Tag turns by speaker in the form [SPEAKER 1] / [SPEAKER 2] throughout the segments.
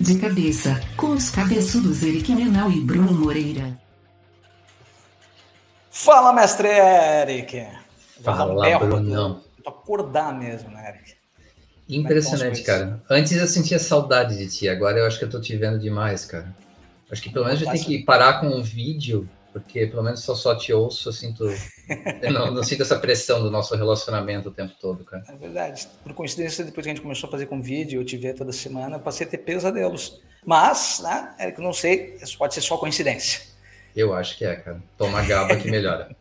[SPEAKER 1] De cabeça, com os cabeçudos Eric Menal e Bruno Moreira.
[SPEAKER 2] Fala, mestre Eric!
[SPEAKER 3] Fala, Bruno.
[SPEAKER 2] Pra acordar mesmo, né, Eric?
[SPEAKER 3] Impressionante, é cara. Antes eu sentia saudade de ti, agora eu acho que eu tô te vendo demais, cara. Acho que pelo menos a gente tem que parar com um vídeo, porque pelo menos só só te ouço, eu sinto. eu não, não, sinto essa pressão do nosso relacionamento o tempo todo, cara.
[SPEAKER 2] É verdade. Por coincidência, depois que a gente começou a fazer com vídeo, eu te ver toda semana, passei a ter pesadelos. Mas, né, Eric, não sei, pode ser só coincidência.
[SPEAKER 3] Eu acho que é, cara. Toma gaba que melhora.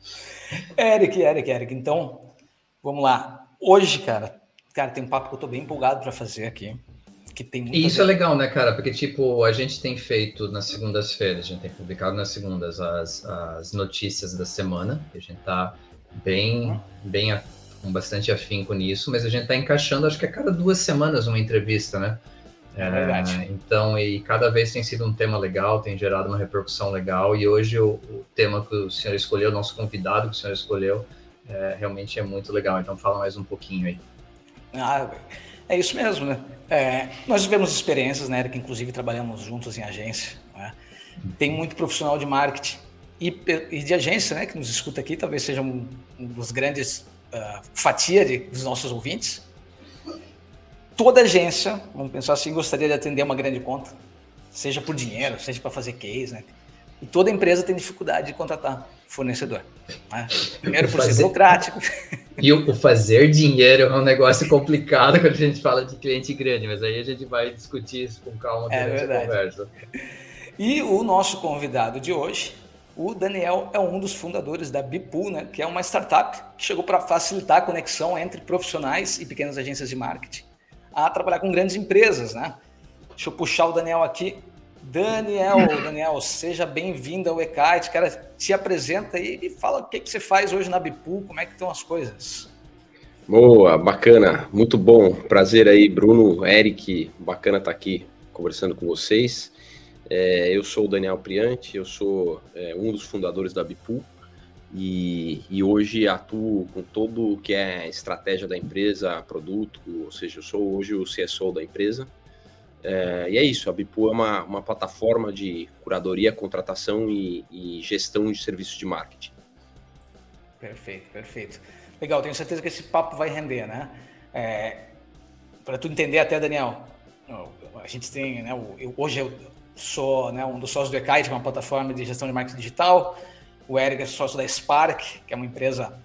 [SPEAKER 2] Eric, Eric, Eric. Então, vamos lá. Hoje, cara, cara, tem um papo que eu tô bem empolgado para fazer aqui. Que tem
[SPEAKER 3] e isso é legal, né, cara? Porque, tipo, a gente tem feito nas segundas-feiras, a gente tem publicado nas segundas as, as notícias da semana, a gente tá bem, bem com bastante afinco nisso, mas a gente tá encaixando, acho que a cada duas semanas uma entrevista, né?
[SPEAKER 2] É verdade.
[SPEAKER 3] É, então, e cada vez tem sido um tema legal, tem gerado uma repercussão legal, e hoje o, o tema que o senhor escolheu, o nosso convidado que o senhor escolheu, é, realmente é muito legal. Então, fala mais um pouquinho aí.
[SPEAKER 2] Ah, é isso mesmo, né? É, nós tivemos experiências, né, que inclusive trabalhamos juntos em agência. Né? Tem muito profissional de marketing e, e, de agência, né, que nos escuta aqui, talvez seja um, um dos grandes uh, fatia de, dos nossos ouvintes. Toda agência, vamos pensar assim, gostaria de atender uma grande conta, seja por dinheiro, seja para fazer case, né? E toda empresa tem dificuldade de contratar fornecedor. Né? Primeiro por fazer... ser burocrático.
[SPEAKER 3] E o fazer dinheiro é um negócio complicado quando a gente fala de cliente grande, mas aí a gente vai discutir isso com calma
[SPEAKER 2] é durante é a conversa. E o nosso convidado de hoje, o Daniel, é um dos fundadores da Bipool, né, que é uma startup que chegou para facilitar a conexão entre profissionais e pequenas agências de marketing a trabalhar com grandes empresas. Né? Deixa eu puxar o Daniel aqui. Daniel, Daniel, seja bem-vindo ao Ekite. Cara, te apresenta aí e fala o que, que você faz hoje na Bipu, como é que estão as coisas.
[SPEAKER 4] Boa, bacana, muito bom. Prazer aí, Bruno, Eric, bacana estar tá aqui conversando com vocês. É, eu sou o Daniel Priante, eu sou é, um dos fundadores da Bipu e, e, hoje atuo com todo o que é estratégia da empresa, produto, ou seja, eu sou hoje o CSO da empresa. É, e é isso, a Bipu é uma, uma plataforma de curadoria, contratação e, e gestão de serviços de marketing.
[SPEAKER 2] Perfeito, perfeito. Legal, tenho certeza que esse papo vai render, né? É, Para tu entender até, Daniel, a gente tem, né, eu, hoje eu sou né, um dos sócios do Ekite, que é uma plataforma de gestão de marketing digital. O Eric é sócio da Spark, que é uma empresa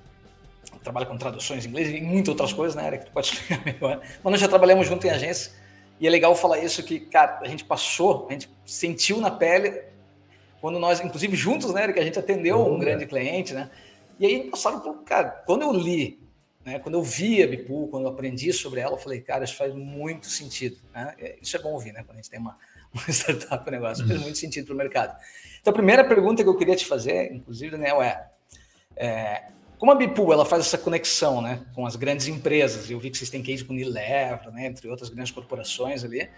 [SPEAKER 2] que trabalha com traduções em inglês e muitas outras coisas, né, Eric? Tu pode explicar melhor. Mas nós já trabalhamos junto em agência e é legal falar isso que, cara, a gente passou, a gente sentiu na pele quando nós, inclusive juntos, né, que a gente atendeu um grande cliente, né? E aí passaram por, cara, quando eu li, né, quando eu vi a Bipu, quando eu aprendi sobre ela, eu falei, cara, isso faz muito sentido, né? É, isso é bom ouvir, né, quando a gente tem uma, uma startup, um negócio, faz muito sentido para o mercado. Então, a primeira pergunta que eu queria te fazer, inclusive, Daniel, é, é como a Bipu ela faz essa conexão né, com as grandes empresas, eu vi que vocês têm case com Unilever, né, entre outras grandes corporações ali,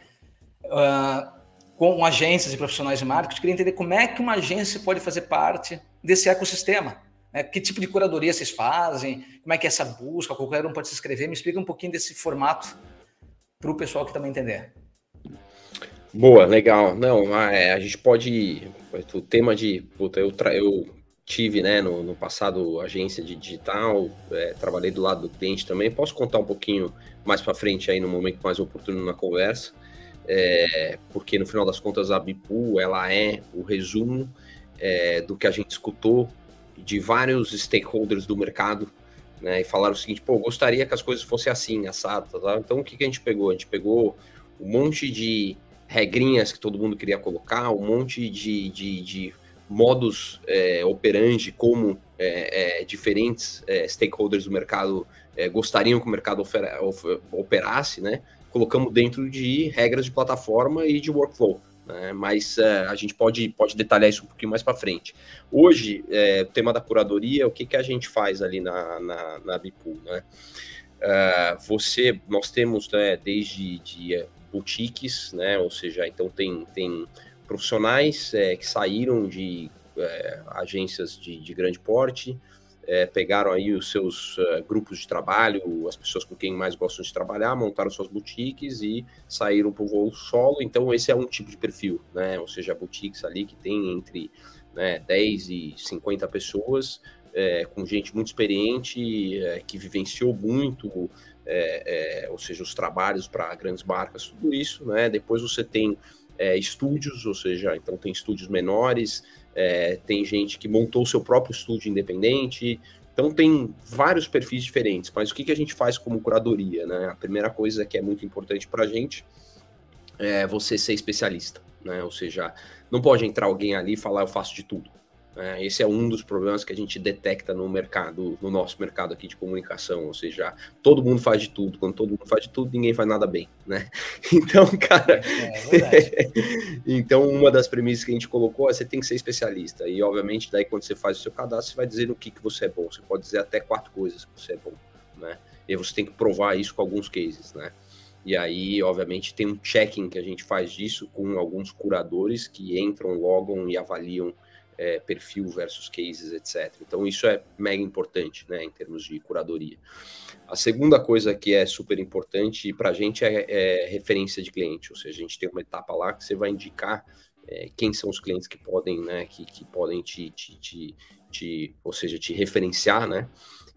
[SPEAKER 2] uh, com agências e profissionais de marketing, queria entender como é que uma agência pode fazer parte desse ecossistema. Né? Que tipo de curadoria vocês fazem? Como é que é essa busca? Qualquer um pode se inscrever. Me explica um pouquinho desse formato para o pessoal que também entender.
[SPEAKER 4] Boa, legal. Não, é, a gente pode. O tema de. Puta, eu, tra... eu tive né, no, no passado agência de digital, é, trabalhei do lado do cliente também. Posso contar um pouquinho mais para frente aí no momento mais oportuno na conversa, é, porque no final das contas a Bipu ela é o resumo é, do que a gente escutou de vários stakeholders do mercado, né, e falaram o seguinte, pô, gostaria que as coisas fossem assim, assado, tá, tá? então o que, que a gente pegou? A gente pegou um monte de regrinhas que todo mundo queria colocar, um monte de, de, de modus é, operandi, como é, é, diferentes é, stakeholders do mercado é, gostariam que o mercado operasse, né? Colocamos dentro de regras de plataforma e de workflow. Né? Mas a gente pode, pode detalhar isso um pouquinho mais para frente. Hoje, o tema da curadoria, o que, que a gente faz ali na, na, na Bipool, né? você, nós temos né, desde de boutiques, né? Ou seja, então tem, tem profissionais é, que saíram de é, agências de, de, grande porte, é, pegaram aí os seus uh, grupos de trabalho, as pessoas com quem mais gostam de trabalhar, montaram suas boutiques e saíram para o voo solo. Então, esse é um tipo de perfil, né? Ou seja, boutiques ali que tem entre né, 10 e 50 pessoas, é, com gente muito experiente, é, que vivenciou muito, é, é, ou seja, os trabalhos para grandes marcas, tudo isso, né? Depois você tem é, estúdios, ou seja, então tem estúdios menores, é, tem gente que montou seu próprio estúdio independente, então tem vários perfis diferentes, mas o que, que a gente faz como curadoria, né? A primeira coisa que é muito importante para a gente é você ser especialista, né? Ou seja, não pode entrar alguém ali e falar eu faço de tudo. É, esse é um dos problemas que a gente detecta no mercado, no nosso mercado aqui de comunicação, ou seja, todo mundo faz de tudo, quando todo mundo faz de tudo, ninguém faz nada bem, né? Então, cara, é, é então uma das premissas que a gente colocou é você tem que ser especialista, e obviamente daí quando você faz o seu cadastro, você vai dizer no que, que você é bom, você pode dizer até quatro coisas que você é bom, né? E você tem que provar isso com alguns cases, né? E aí, obviamente, tem um checking que a gente faz disso com alguns curadores que entram, logam e avaliam é, perfil versus cases, etc. Então, isso é mega importante, né, em termos de curadoria. A segunda coisa que é super importante para a gente é, é, referência de cliente, ou seja, a gente tem uma etapa lá que você vai indicar é, quem são os clientes que podem, né, que, que podem te, te, te, te, ou seja, te referenciar, né,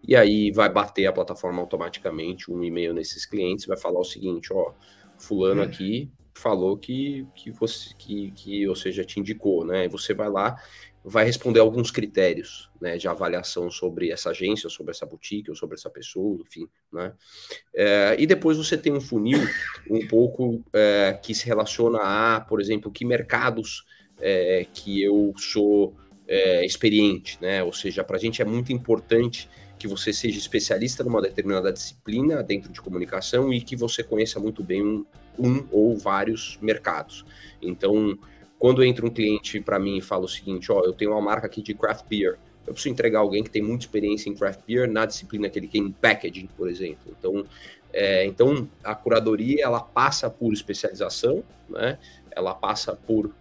[SPEAKER 4] e aí vai bater a plataforma automaticamente um e-mail nesses clientes, vai falar o seguinte, ó, fulano aqui falou que, que você que, que ou seja te indicou, né? Você vai lá vai responder alguns critérios né, de avaliação sobre essa agência, sobre essa boutique, ou sobre essa pessoa, enfim. Né? É, e depois você tem um funil um pouco é, que se relaciona a, por exemplo, que mercados é, que eu sou é, experiente, né? Ou seja, para a gente é muito importante que você seja especialista numa determinada disciplina dentro de comunicação e que você conheça muito bem um, um ou vários mercados. Então, quando entra um cliente para mim e fala o seguinte, ó, eu tenho uma marca aqui de craft beer, eu preciso entregar alguém que tem muita experiência em craft beer na disciplina que ele tem em packaging, por exemplo. Então, é, então a curadoria ela passa por especialização, né? Ela passa por uh,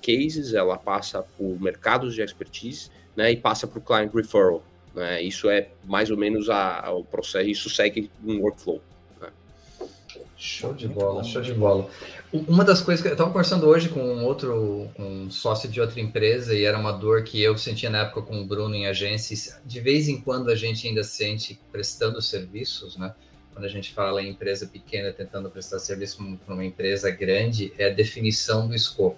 [SPEAKER 4] cases, ela passa por mercados de expertise, né? E passa por client referral. Né? Isso é mais ou menos a, a, o processo. Isso segue um workflow.
[SPEAKER 3] Show de bola, show de bola. Uma das coisas que eu estava conversando hoje com um outro um sócio de outra empresa e era uma dor que eu sentia na época com o Bruno em agências. De vez em quando a gente ainda sente prestando serviços, né? Quando a gente fala em empresa pequena tentando prestar serviço para uma empresa grande, é a definição do escopo.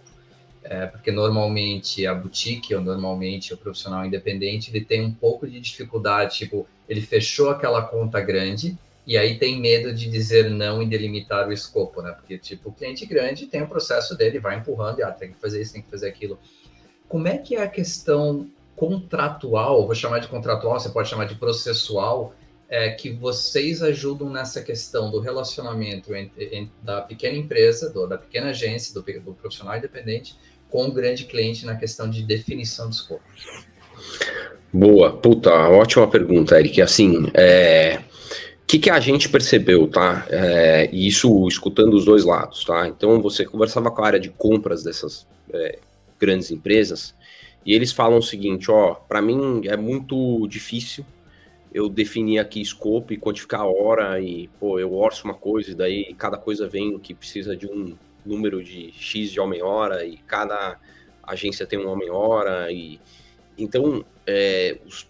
[SPEAKER 3] É, porque normalmente a boutique ou normalmente o profissional independente ele tem um pouco de dificuldade, tipo, ele fechou aquela conta grande e aí tem medo de dizer não e delimitar o escopo, né? Porque, tipo, o cliente grande tem o processo dele, vai empurrando, e, ah, tem que fazer isso, tem que fazer aquilo. Como é que é a questão contratual, vou chamar de contratual, você pode chamar de processual, é, que vocês ajudam nessa questão do relacionamento entre, entre da pequena empresa, do, da pequena agência, do, do profissional independente, com o grande cliente na questão de definição de escopo?
[SPEAKER 4] Boa, puta, ótima pergunta, Eric. Assim, é, o que, que, a gente percebeu, tá? É, isso escutando os dois lados, tá? Então você conversava com a área de compras dessas é, grandes empresas e eles falam o seguinte: ó, para mim é muito difícil eu definir aqui escopo e quantificar a hora e, pô, eu orço uma coisa e daí cada coisa vem que precisa de um número de X de homem-hora e cada agência tem um homem-hora e então é, os,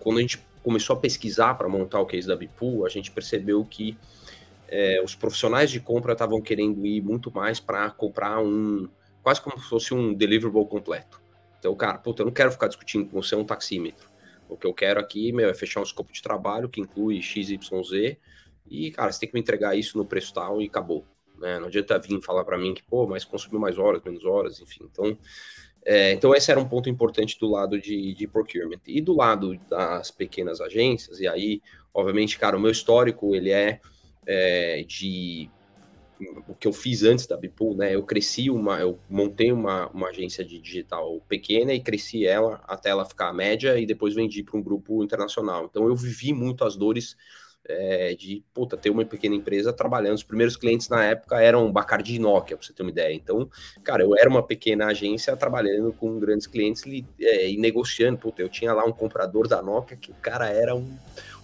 [SPEAKER 4] quando a gente começou a pesquisar para montar o case da Bipool, a gente percebeu que é, os profissionais de compra estavam querendo ir muito mais para comprar um, quase como se fosse um deliverable completo. Então, cara, puta, eu não quero ficar discutindo com você um taxímetro. O que eu quero aqui, meu, é fechar um escopo de trabalho que inclui XYZ e, cara, você tem que me entregar isso no preço tal e acabou. Né? Não adianta vir falar para mim que, pô, mas consumiu mais horas, menos horas, enfim. Então, é, então, esse era um ponto importante do lado de, de, procurement. E do lado das pequenas agências, e aí, obviamente, cara, o meu histórico, ele é, é de o que eu fiz antes da Bipool, né? Eu cresci uma, eu montei uma, uma agência de digital pequena e cresci ela até ela ficar média e depois vendi para um grupo internacional. Então eu vivi muito as dores é, de puta, ter uma pequena empresa trabalhando. Os primeiros clientes na época eram Bacardi e Nokia, pra você ter uma ideia. Então, cara, eu era uma pequena agência trabalhando com grandes clientes é, e negociando. Puta, eu tinha lá um comprador da Nokia que o cara era um,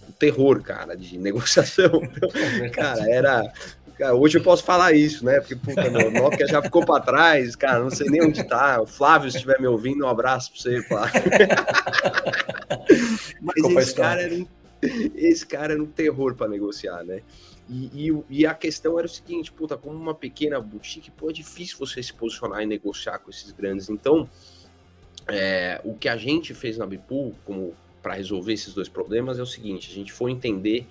[SPEAKER 4] um terror, cara, de negociação. Então, cara, era. Cara, hoje eu posso falar isso, né? Porque, puta, meu, Nokia já ficou para trás, cara, não sei nem onde tá. O Flávio, se estiver me ouvindo, um abraço para você, Flávio. Mas esse cara era um esse cara era um terror para negociar, né? E, e, e, a questão era o seguinte, puta, como uma pequena boutique, pô, é difícil você se posicionar e negociar com esses grandes. Então, é, o que a gente fez na Bipool, como para resolver esses dois problemas, é o seguinte: a gente foi entender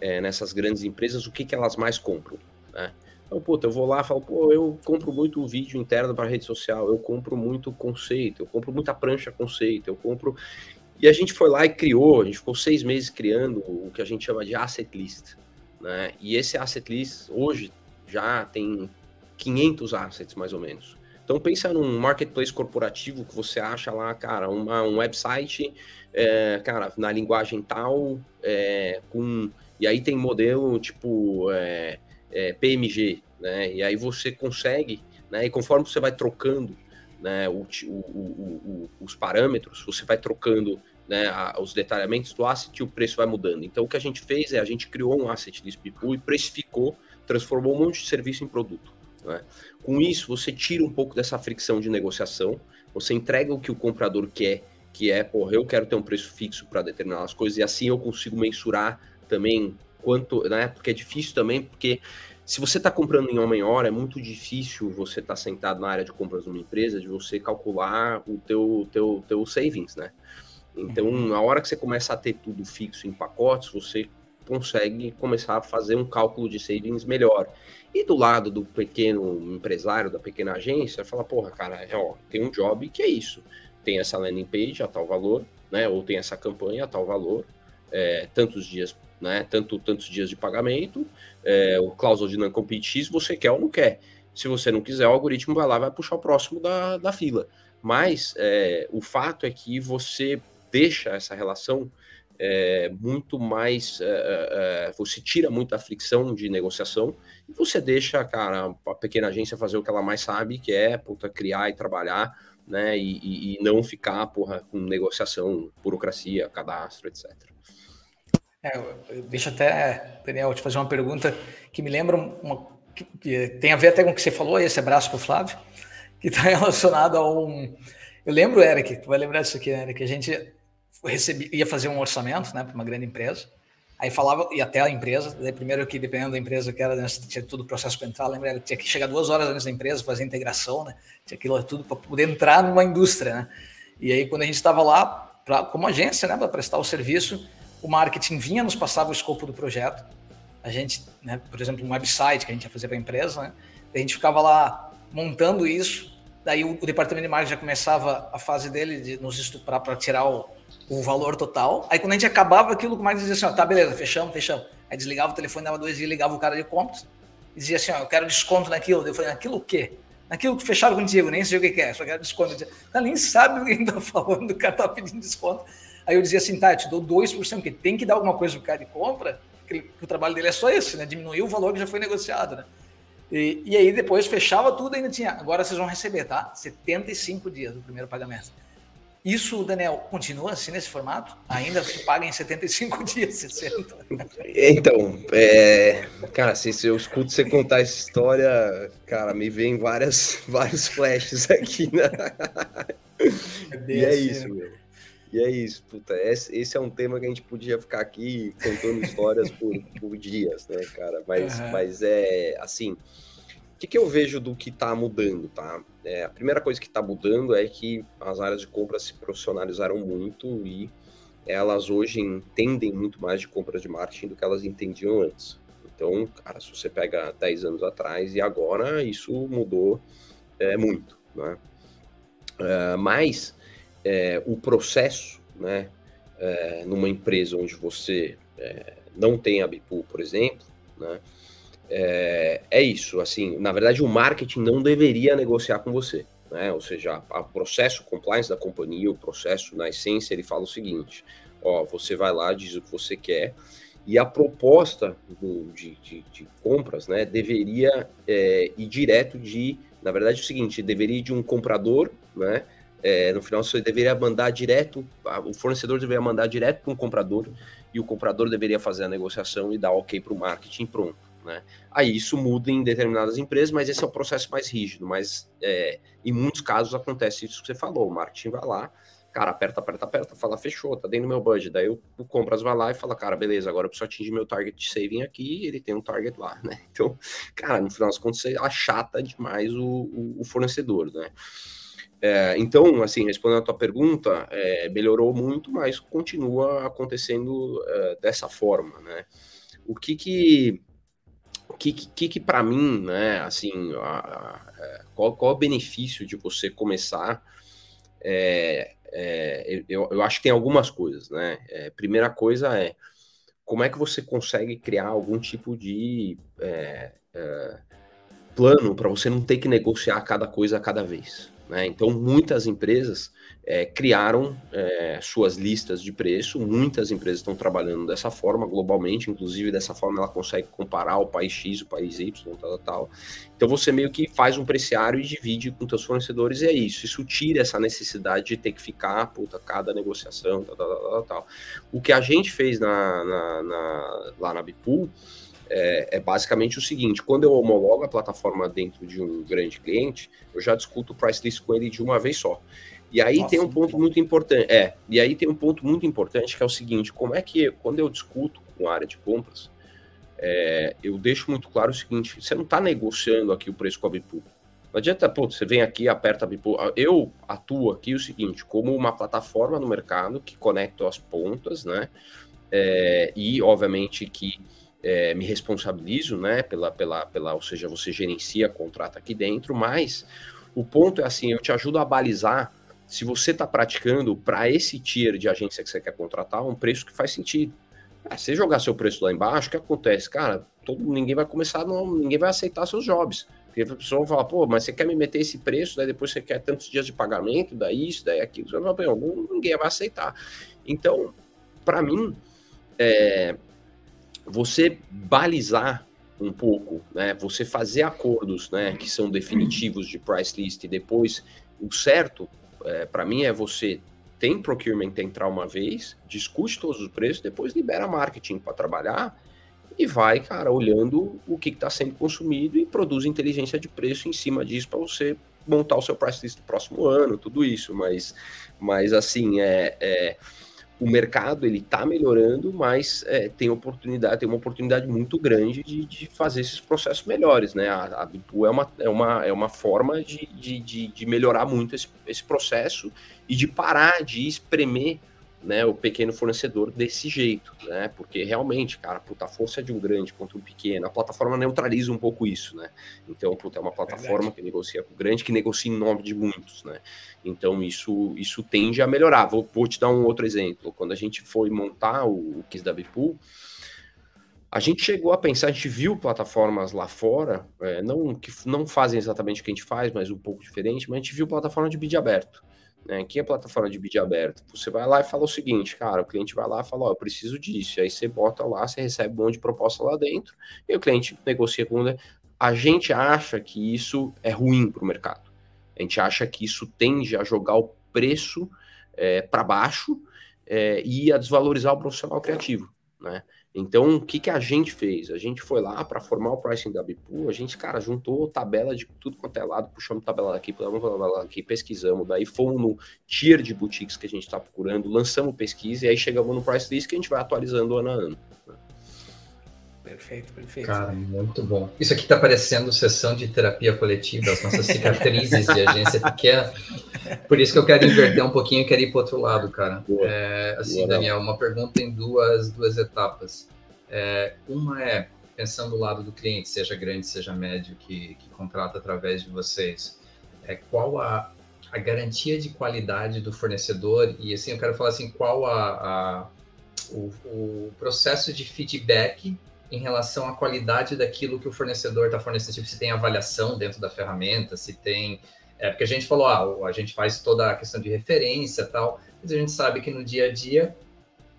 [SPEAKER 4] é, nessas grandes empresas o que, que elas mais compram, né? Então, puta, eu vou lá e falo, pô, eu compro muito vídeo interno para rede social, eu compro muito conceito, eu compro muita prancha conceito, eu compro. E a gente foi lá e criou, a gente ficou seis meses criando o que a gente chama de asset list. Né? E esse asset list hoje já tem 500 assets mais ou menos. Então pensa num marketplace corporativo que você acha lá, cara, uma, um website, é, cara, na linguagem tal, é, com e aí tem modelo tipo é, é PMG, né? E aí você consegue, né? E conforme você vai trocando né, o, o, os parâmetros, você vai trocando né, a, os detalhamentos do asset e o preço vai mudando. Então, o que a gente fez é a gente criou um asset de e precificou, transformou um monte de serviço em produto. Né? Com isso, você tira um pouco dessa fricção de negociação, você entrega o que o comprador quer, que é, porra, eu quero ter um preço fixo para determinadas coisas, e assim eu consigo mensurar também quanto, né? Porque é difícil também, porque se você está comprando em homem hora, é muito difícil você estar tá sentado na área de compras de uma empresa, de você calcular o teu, teu, teu savings, né? Então, uhum. na hora que você começa a ter tudo fixo em pacotes, você consegue começar a fazer um cálculo de savings melhor. E do lado do pequeno empresário, da pequena agência, fala, porra, cara, ó, tem um job que é isso. Tem essa landing page a tal valor, né? Ou tem essa campanha a tal valor, é, tantos dias né? Tanto tantos dias de pagamento, é, o cláusula de non-compete X, você quer ou não quer. Se você não quiser, o algoritmo vai lá vai puxar o próximo da, da fila. Mas é, o fato é que você deixa essa relação é, muito mais. É, é, é você tira muita fricção de negociação e você deixa, cara, a pequena agência fazer o que ela mais sabe, que é puta, criar e trabalhar, né? E, e, e não ficar porra, com negociação, burocracia, cadastro, etc.
[SPEAKER 2] É, deixa até, Daniel, te fazer uma pergunta que me lembra uma, que, que tem a ver até com o que você falou, esse abraço para o Flávio, que está relacionado a um. Eu lembro, Eric, tu vai lembrar disso aqui, Eric, que a gente recebia, ia fazer um orçamento né, para uma grande empresa, aí falava, e até a empresa, daí primeiro que dependendo da empresa que era, né, tinha tudo o processo para entrar, lembra, tinha que chegar duas horas antes da empresa, fazer integração, né, tinha aquilo tudo para poder entrar numa indústria, né, e aí quando a gente estava lá, pra, como agência, né, para prestar o serviço, o marketing vinha, nos passava o escopo do projeto. A gente, né, por exemplo, um website que a gente ia fazer para a empresa, né, a gente ficava lá montando isso. Daí o, o, departamento de marketing já começava a fase dele de nos estuprar para tirar o, o, valor total. Aí quando a gente acabava aquilo, o marketing dizia assim: ó, tá, beleza, fechamos, fechamos. Aí desligava o telefone, dava dois dias, ligava o cara de compras e dizia assim: ó, eu quero desconto naquilo. Eu falei: naquilo o quê? Naquilo que fecharam contigo, nem sei o que é, só quero desconto. Cara nem sabe o que a gente tá falando, o cara tá pedindo desconto. Aí eu dizia assim, tá, eu te dou 2%, porque tem que dar alguma coisa pro cara de compra, que, que o trabalho dele é só esse, né? Diminuir o valor que já foi negociado, né? E, e, aí depois fechava tudo ainda tinha. Agora vocês vão receber, tá? 75 dias do primeiro pagamento. Isso, Daniel, continua assim nesse formato? Ainda se paga em 75 dias, 60?
[SPEAKER 4] Então, é, cara, se, se, eu escuto você contar essa história, cara, me vem várias, vários flashes aqui, né? É e é assim, isso, né? meu. E é isso, puta, esse, é um tema que a gente podia ficar aqui contando histórias por, por dias, né, cara? Mas, uhum. mas é assim, o que, que eu vejo do que está mudando, tá? É, a primeira coisa que está mudando é que as áreas de compra se profissionalizaram muito e elas hoje entendem muito mais de compras de marketing do que elas entendiam antes. Então, cara, se você pega 10 anos atrás e agora, isso mudou é, muito, né? Uh, mas é, o processo, né, é, numa empresa onde você é, não tem a Bipool, por exemplo, né, é, é, isso, assim, na verdade o marketing não deveria negociar com você, né, ou seja, o processo compliance da companhia, o processo na essência, ele fala o seguinte, ó, você vai lá, diz o que você quer, E a proposta do, de, de, de, compras né, deveria é, ir direto de. Na verdade, é o seguinte: deveria ir de um comprador, né? É, no final, você deveria mandar direto, o fornecedor deveria mandar direto para um comprador e o comprador deveria fazer a negociação e dar ok para o marketing pronto. Né? Aí isso muda em determinadas empresas, mas esse é o processo mais rígido. Mas é, em muitos casos acontece isso que você falou: o marketing vai lá, cara, aperta, aperta, aperta, fala, fechou, tá dentro do meu budget. Daí o, o compras vai lá e fala, cara, beleza, agora eu preciso atingir meu target de saving aqui e ele tem um target lá, né? Então, cara, no final das contas, você achata demais o, o, o fornecedor, né? É, então, assim, respondendo a tua pergunta, é, melhorou muito, mas continua acontecendo é, dessa forma, né? O que que, que, que, que para mim, né, assim, a, a, é, qual, qual é o benefício de você começar é, é, eu, eu, acho que tem algumas coisas, né? Primeira coisa é como é que você consegue criar algum tipo de plano para você não ter que negociar cada coisa a cada vez. Né? Então, muitas empresas é, criaram é, suas listas de preço, muitas empresas estão trabalhando dessa forma globalmente, inclusive dessa forma ela consegue comparar o país X, o país Y, tal, tal, tal. Então, você meio que faz um preciário e divide com seus fornecedores, e é isso. Isso tira essa necessidade de ter que ficar, puta, cada negociação, tal, tal, tal, tal. O que a gente fez na, na, na lá na Bipool é, é, basicamente o seguinte: quando eu homologo a plataforma dentro de um grande cliente, eu já discuto o price list com ele de uma vez só. E aí Nossa, tem um ponto muito importante. É, e aí tem um ponto muito importante que é o seguinte: como é que quando eu discuto com a área de compras, é, eu deixo muito claro o seguinte: você não está negociando aqui o preço com a Bipu. Não adianta, pô, você vem aqui, aperta a Bipu. Eu atuo aqui o seguinte, como uma plataforma no mercado que conecta as pontas, né? É, e obviamente que é, me responsabilizo, né, pela, pela, pela, ou seja, você gerencia, contrata aqui dentro, mas o ponto é assim, eu te ajudo a balizar se você está praticando para esse tier de agência que você quer contratar um preço que faz sentido. É, se jogar seu preço lá embaixo, o que acontece? Cara, todo, ninguém vai começar, não, ninguém vai aceitar seus jobs. Porque a pessoa vai falar, pô, mas você quer me meter esse preço, daí depois você quer tantos dias de pagamento, daí isso, daí aquilo. Você vai falar, ninguém vai aceitar. Então, para mim, é, você balizar um pouco, né? Você fazer acordos, né, que são definitivos de price list e depois o certo, é, para mim é você tem procurement entrar uma vez, discute todos os preços, depois libera marketing para trabalhar e vai, cara, olhando o que está sendo consumido e produz inteligência de preço em cima disso para você montar o seu price list do próximo ano, tudo isso. Mas, mas assim, é, é o mercado ele está melhorando, mas é, tem oportunidade, tem uma oportunidade muito grande de, de fazer esses processos melhores, né? A, a Bipu é uma, é uma, é uma forma de, de, de, melhorar muito esse, esse processo e de parar de espremer né, o pequeno fornecedor desse jeito, né? Porque realmente, cara, puta, a força de um grande contra um pequeno, a plataforma neutraliza um pouco isso, né? Então, puta, é uma plataforma Verdade. que negocia com o grande, que negocia em nome de muitos, né? Então, isso, isso tende a melhorar. Vou, vou te dar um outro exemplo. Quando a gente foi montar o, o Kiss da Bipool, a gente chegou a pensar, a gente viu plataformas lá fora, é, não que não fazem exatamente o que a gente faz, mas um pouco diferente, mas a gente viu plataforma de bid aberto. Né? Aqui é plataforma de bid aberto. Você vai lá e fala o seguinte, cara, o cliente vai lá e fala, ó, oh, eu preciso disso. Aí você bota lá, você recebe um monte de proposta lá dentro, e o cliente negocia com... A gente acha que isso é ruim para o mercado. A gente acha que isso tende a jogar o preço é, para baixo é, e a desvalorizar o profissional criativo, né? Então, o que, que a gente fez? A gente foi lá para formar o pricing da Bipu, a gente, cara, juntou tabela de tudo quanto é lado, puxamos tabela daqui, puxamos tabela daqui, pesquisamos, daí fomos no tier de boutiques que a gente está procurando, lançamos pesquisa e aí chegamos no price list que a gente vai atualizando ano a ano.
[SPEAKER 2] Perfeito, perfeito.
[SPEAKER 3] Cara, muito bom. Isso aqui está parecendo sessão de terapia coletiva, as nossas cicatrizes de agência pequena. Por isso que eu quero inverter um pouquinho e quero ir para outro lado, cara. É, assim, Boa, Daniel, uma pergunta em duas, duas etapas. É, uma é, pensando do lado do cliente, seja grande, seja médio, que, que contrata através de vocês, é, qual a, a garantia de qualidade do fornecedor? E assim, eu quero falar assim, qual a, a o, o processo de feedback em relação à qualidade daquilo que o fornecedor está fornecendo, tipo, se tem avaliação dentro da ferramenta, se tem. É, porque a gente falou, ah, a gente faz toda a questão de referência tal, mas a gente sabe que no dia a dia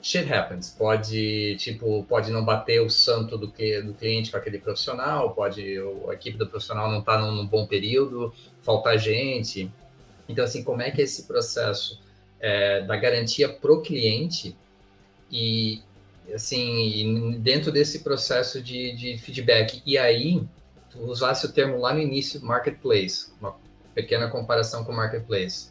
[SPEAKER 3] shit happens. Pode, tipo, pode não bater o santo do, que, do cliente com aquele profissional, pode a equipe do profissional não estar tá num, num, bom período, faltar gente. Então, assim, como é que é esse processo é, da garantia pro cliente e, assim, dentro desse processo de, de feedback. E aí, tu usasse o termo lá no início, marketplace, uma pequena comparação com marketplace.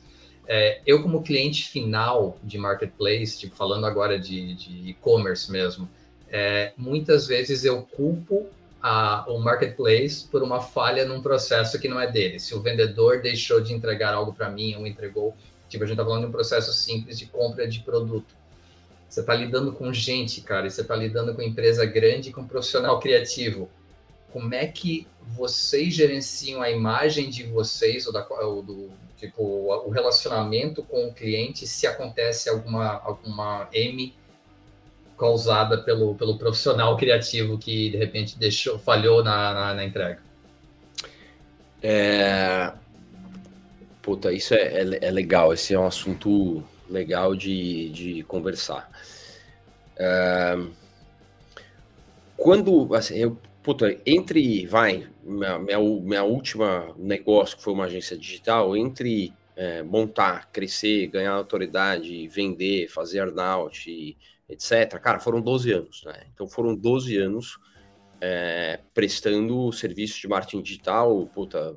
[SPEAKER 3] É, eu, como cliente final de marketplace, tipo, falando agora de e-commerce mesmo, é, muitas vezes eu culpo a, o marketplace por uma falha num processo que não é dele. Se o vendedor deixou de entregar algo para mim ou entregou, tipo, a gente está falando de um processo simples de compra de produto. Você está lidando com gente, cara, você está lidando com empresa grande e com profissional criativo. Como é que vocês gerenciam a imagem de vocês ou, da, ou do, Tipo, o relacionamento com o cliente, se acontece alguma, alguma M causada pelo, pelo profissional criativo que de repente deixou, falhou na, na, na entrega.
[SPEAKER 4] É... Puta, isso é, é, é, legal, esse é um assunto legal de, de conversar. Quando, assim, eu puta, entre, vai, minha, minha, minha, última negócio, que foi uma agência digital, entre é, montar, crescer, ganhar autoridade, vender, fazer earnout, etc., cara, foram 12 anos, né? Então foram 12 anos é, prestando serviço de marketing digital, puta,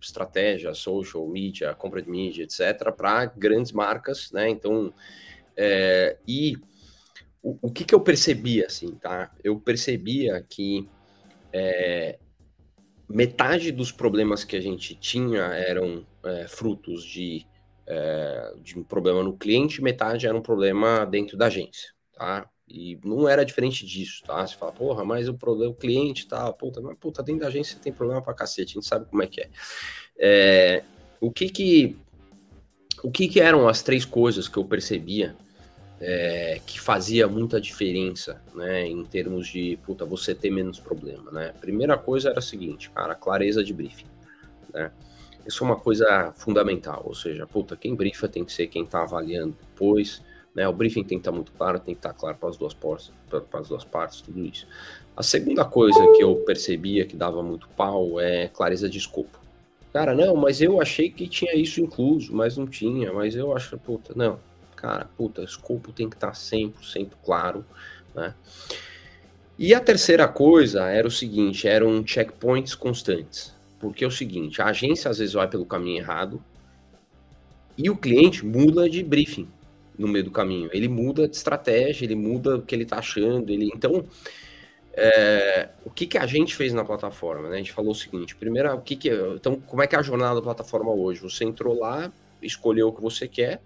[SPEAKER 4] estratégia, social, media, compra de mídia, etc., para grandes marcas, né? Então, é, e o, que, que eu percebia, assim, tá? Eu percebia que é, metade dos problemas que a gente tinha eram é, frutos de, é, de um problema no cliente, metade era um problema dentro da agência, tá? E não era diferente disso, tá? Você fala, porra, mas o problema, o cliente tá, puta, mas puta, dentro da agência tem problema pra cacete, a gente sabe como é que é. é o que que, o que que eram as três coisas que eu percebia é, que fazia muita diferença, né, em termos de, puta, você ter menos problema, né? Primeira coisa era a seguinte, cara, clareza de briefing, né? Isso é uma coisa fundamental, ou seja, puta, quem briefa tem que ser quem está avaliando depois, né? O briefing tem que estar tá muito claro, tem que estar tá claro para as duas partes, para as duas partes, tudo isso. A segunda coisa que eu percebia que dava muito pau é clareza de escopo. Cara, não, mas eu achei que tinha isso incluso, mas não tinha, mas eu acho, puta, não, cara, puta, escopo tem que estar tá 100% claro, né? E a terceira coisa era o seguinte, eram checkpoints constantes. Porque é o seguinte, a agência às vezes vai pelo caminho errado e o cliente muda de briefing no meio do caminho. Ele muda de estratégia, ele muda o que ele está achando. Ele... Então, é... o que, que a gente fez na plataforma? Né? A gente falou o seguinte, primeiro, o que que... então, como é que é a jornada da plataforma hoje? Você entrou lá, escolheu o que você quer,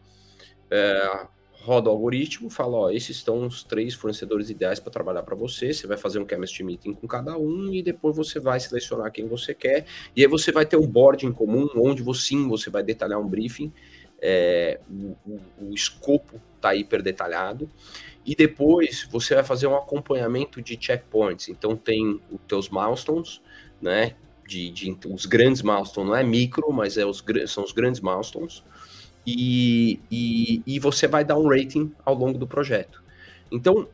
[SPEAKER 4] é, roda o algoritmo, fala, ó, esses estão os três fornecedores ideais para trabalhar para você, você vai fazer um chemistry meeting com cada um e depois você vai selecionar quem você quer, e aí você vai ter um board em comum, onde você, sim, você vai detalhar um briefing, é, o, o, o, escopo está hiper detalhado, e depois você vai fazer um acompanhamento de checkpoints, então tem os teus milestones, né, de, de, os grandes milestones, não é micro, mas é os, são os grandes milestones, e, e, e, você vai dar um rating ao longo do projeto. Então,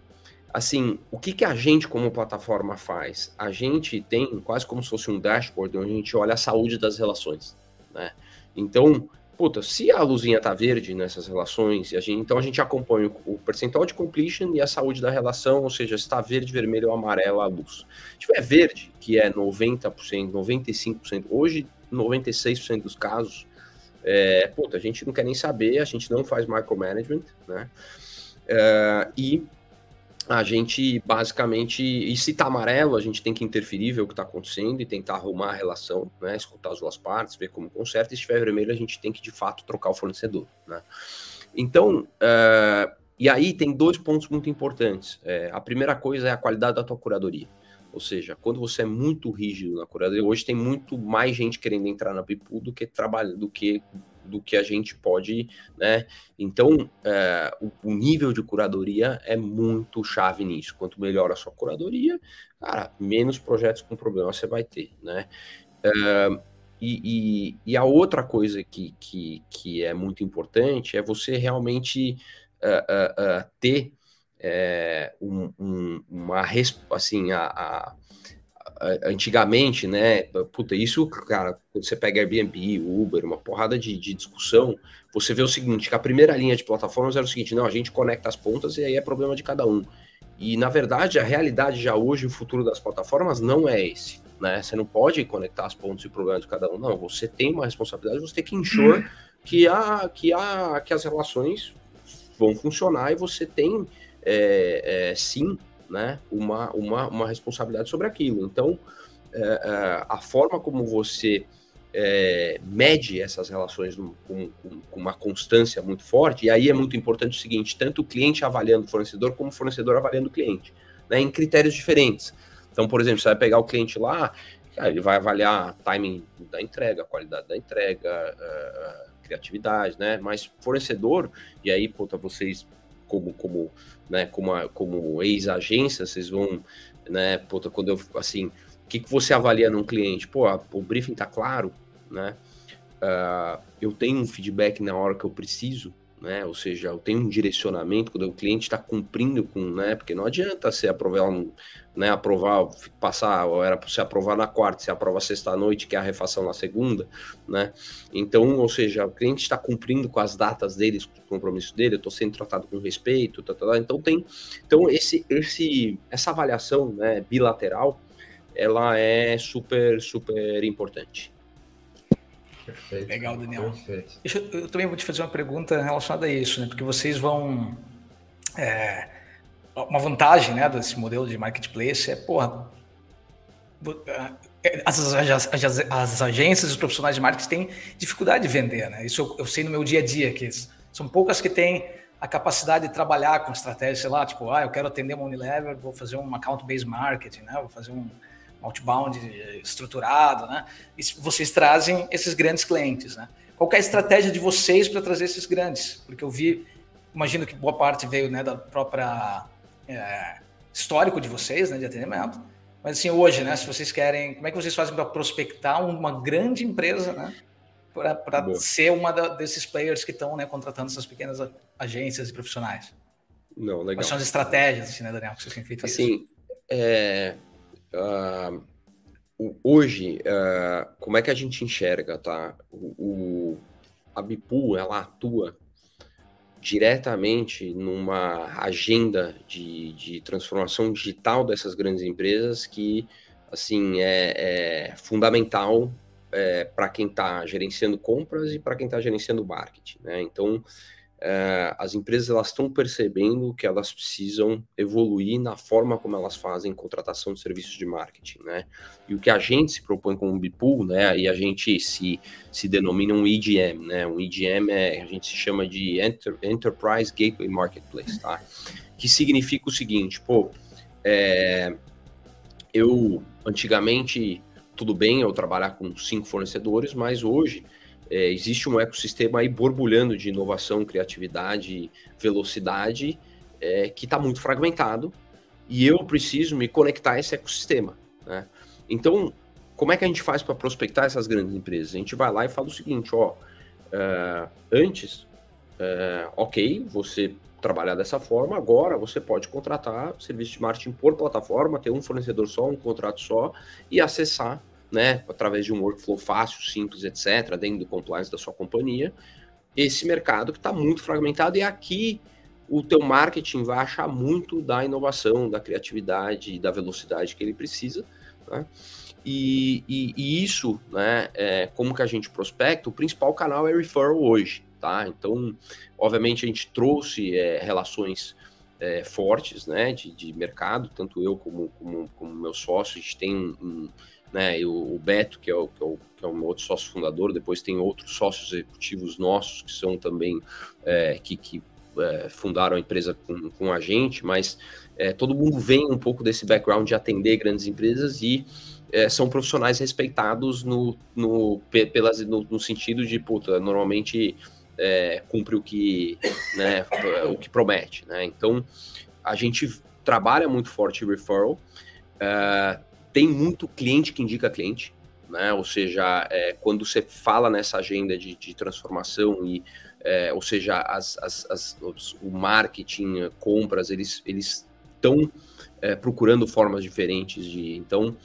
[SPEAKER 4] assim, o que, que a gente como plataforma faz? A gente tem quase como se fosse um dashboard onde a gente olha a saúde das relações, né? Então, puta, se a luzinha tá verde nessas relações, a gente, então a gente acompanha o percentual de completion e a saúde da relação, ou seja, se está verde, vermelho ou amarelo a luz. Se tiver verde, que é 90%, 95%, hoje 96% dos casos, é, puta, a gente não quer nem saber, a gente não faz micromanagement, né? É, e a gente basicamente, e se tá amarelo, a gente tem que interferir, ver o que tá acontecendo e tentar arrumar a relação, né? Escutar as duas partes, ver como conserta. E se estiver vermelho, a gente tem que de fato trocar o fornecedor, né? Então, é, e aí tem dois pontos muito importantes. É, a primeira coisa é a qualidade da tua curadoria. Ou seja, quando você é muito rígido na curadoria, hoje tem muito mais gente querendo entrar na Pipu do que trabalha, do que do que a gente pode, né? Então, é, o, o, nível de curadoria é muito chave nisso. Quanto melhor a sua curadoria, cara, menos projetos com problema você vai ter, né? É, e, e, e, a outra coisa que, que, que é muito importante é você realmente uh, uh, uh, ter é, um, um, uma assim a, a, a, antigamente, né? Puta, isso, cara, quando você pega Airbnb, Uber, uma porrada de, de, discussão, você vê o seguinte: que a primeira linha de plataformas era o seguinte, não, a gente conecta as pontas e aí é problema de cada um. E na verdade, a realidade já hoje, o futuro das plataformas não é esse. Né? Você não pode conectar as pontas e o problema de cada um. Não, você tem uma responsabilidade, você tem que ensure que, a, que, a, que as relações vão funcionar e você tem é, é, sim né, uma, uma, uma responsabilidade sobre aquilo. Então, é, é a forma como você é, mede essas relações com, com, com, uma constância muito forte, e aí é muito importante o seguinte: tanto o cliente avaliando o fornecedor, como o fornecedor avaliando o cliente, né, em critérios diferentes. Então, por exemplo, você vai pegar o cliente lá, ele vai avaliar timing da entrega, qualidade da entrega, uh, criatividade, né? Mas fornecedor, e aí, puta, vocês como como né, como, como ex-agência, vocês vão, né, puta, quando eu assim, o que, que você avalia num cliente? Pô, o briefing tá claro, né? Uh, eu tenho um feedback na hora que eu preciso, né? Ou seja, eu tenho um direcionamento quando o cliente está cumprindo com, né? Porque não adianta você aprovar, né? Aprovar, passar, era para você aprovar na quarta, você aprova sexta-noite, que é a refação na segunda, né? Então, ou seja, o cliente está cumprindo com as datas deles, com o compromisso dele, eu estou sendo tratado com respeito, tá, tá, tá, então tem, então esse, esse, essa avaliação, né? Bilateral, ela é super, super importante.
[SPEAKER 2] Perfeito. Legal, Daniel. Perfeito. Eu, eu, também vou te fazer uma pergunta relacionada a isso, né? Porque vocês vão. É, uma vantagem né, desse modelo de marketplace é, porra, é, as, as, as, as agências e os profissionais de marketing têm dificuldade de vender, né? Isso eu, eu, sei no meu dia a dia, que são poucas que têm a capacidade de trabalhar com estratégia, sei lá, tipo, ah, eu quero atender uma Unilever, vou fazer um account-based marketing, né? Vou fazer um, outbound estruturado, né? E vocês trazem esses grandes clientes, né? Qual é a estratégia de vocês para trazer esses grandes? Porque eu vi, imagino que boa parte veio né, da própria é, histórico de vocês, né, de atendimento. Mas assim, hoje, né, se vocês querem, como é que vocês fazem para prospectar uma grande empresa, né? Para ser uma da, desses players que estão né, contratando essas pequenas agências e profissionais.
[SPEAKER 4] Não, legal.
[SPEAKER 2] Quais são as estratégias, assim, né, Daniel, que vocês têm feito
[SPEAKER 4] assim, isso? É, uh, hoje, uh, como é que a gente enxerga, tá? O, o, a Bipu, ela atua diretamente numa agenda de, de transformação digital dessas grandes empresas que, assim, é, é fundamental é, para quem está gerenciando compras e para quem está gerenciando marketing, né? Então, é, as empresas elas estão percebendo que elas precisam evoluir na forma como elas fazem contratação de serviços de marketing, né? E o que a gente se propõe como Bipool, né? E a gente se, se denomina um EGM, né? Um EGM é a gente se chama de Enter, Enterprise Gateway Marketplace, tá? Que significa o seguinte, pô, é, eu antigamente tudo bem eu trabalhar com cinco fornecedores, mas hoje é, existe um ecossistema aí borbulhando de inovação, criatividade, velocidade, é, que está muito fragmentado, e eu preciso me conectar a esse ecossistema. Né? Então, como é que a gente faz para prospectar essas grandes empresas? A gente vai lá e fala o seguinte, ó, uh, antes, uh, ok, você trabalhar dessa forma, agora você pode contratar serviço de marketing por plataforma, ter um fornecedor só, um contrato só, e acessar né, através de um workflow fácil, simples, etc., dentro do compliance da sua companhia, esse mercado que está muito fragmentado e aqui o teu marketing vai achar muito da inovação, da criatividade e da velocidade que ele precisa, né? E, e, e, isso, né, é, como que a gente prospecta, o principal canal é referral hoje, tá? Então, obviamente, a gente trouxe é, relações é, fortes, né, de, de mercado, tanto eu como, como, como meu sócio, a gente tem um, né? E o, o Beto, que é o, que é o, que é um outro sócio fundador, depois tem outros sócios executivos nossos que são também é, que, que é, fundaram a empresa com, com a gente, mas é, todo mundo vem um pouco desse background de atender grandes empresas e é, são profissionais respeitados no, no, pelas, no, no sentido de, puta, normalmente é, cumpre o que, né, o que promete, né? Então, a gente trabalha muito forte referral, uh, tem muito cliente que indica cliente, né? Ou seja, é, quando você fala nessa agenda de, de transformação e é, ou seja, as, as, as, o marketing, compras, eles eles estão é, procurando formas diferentes de. Então,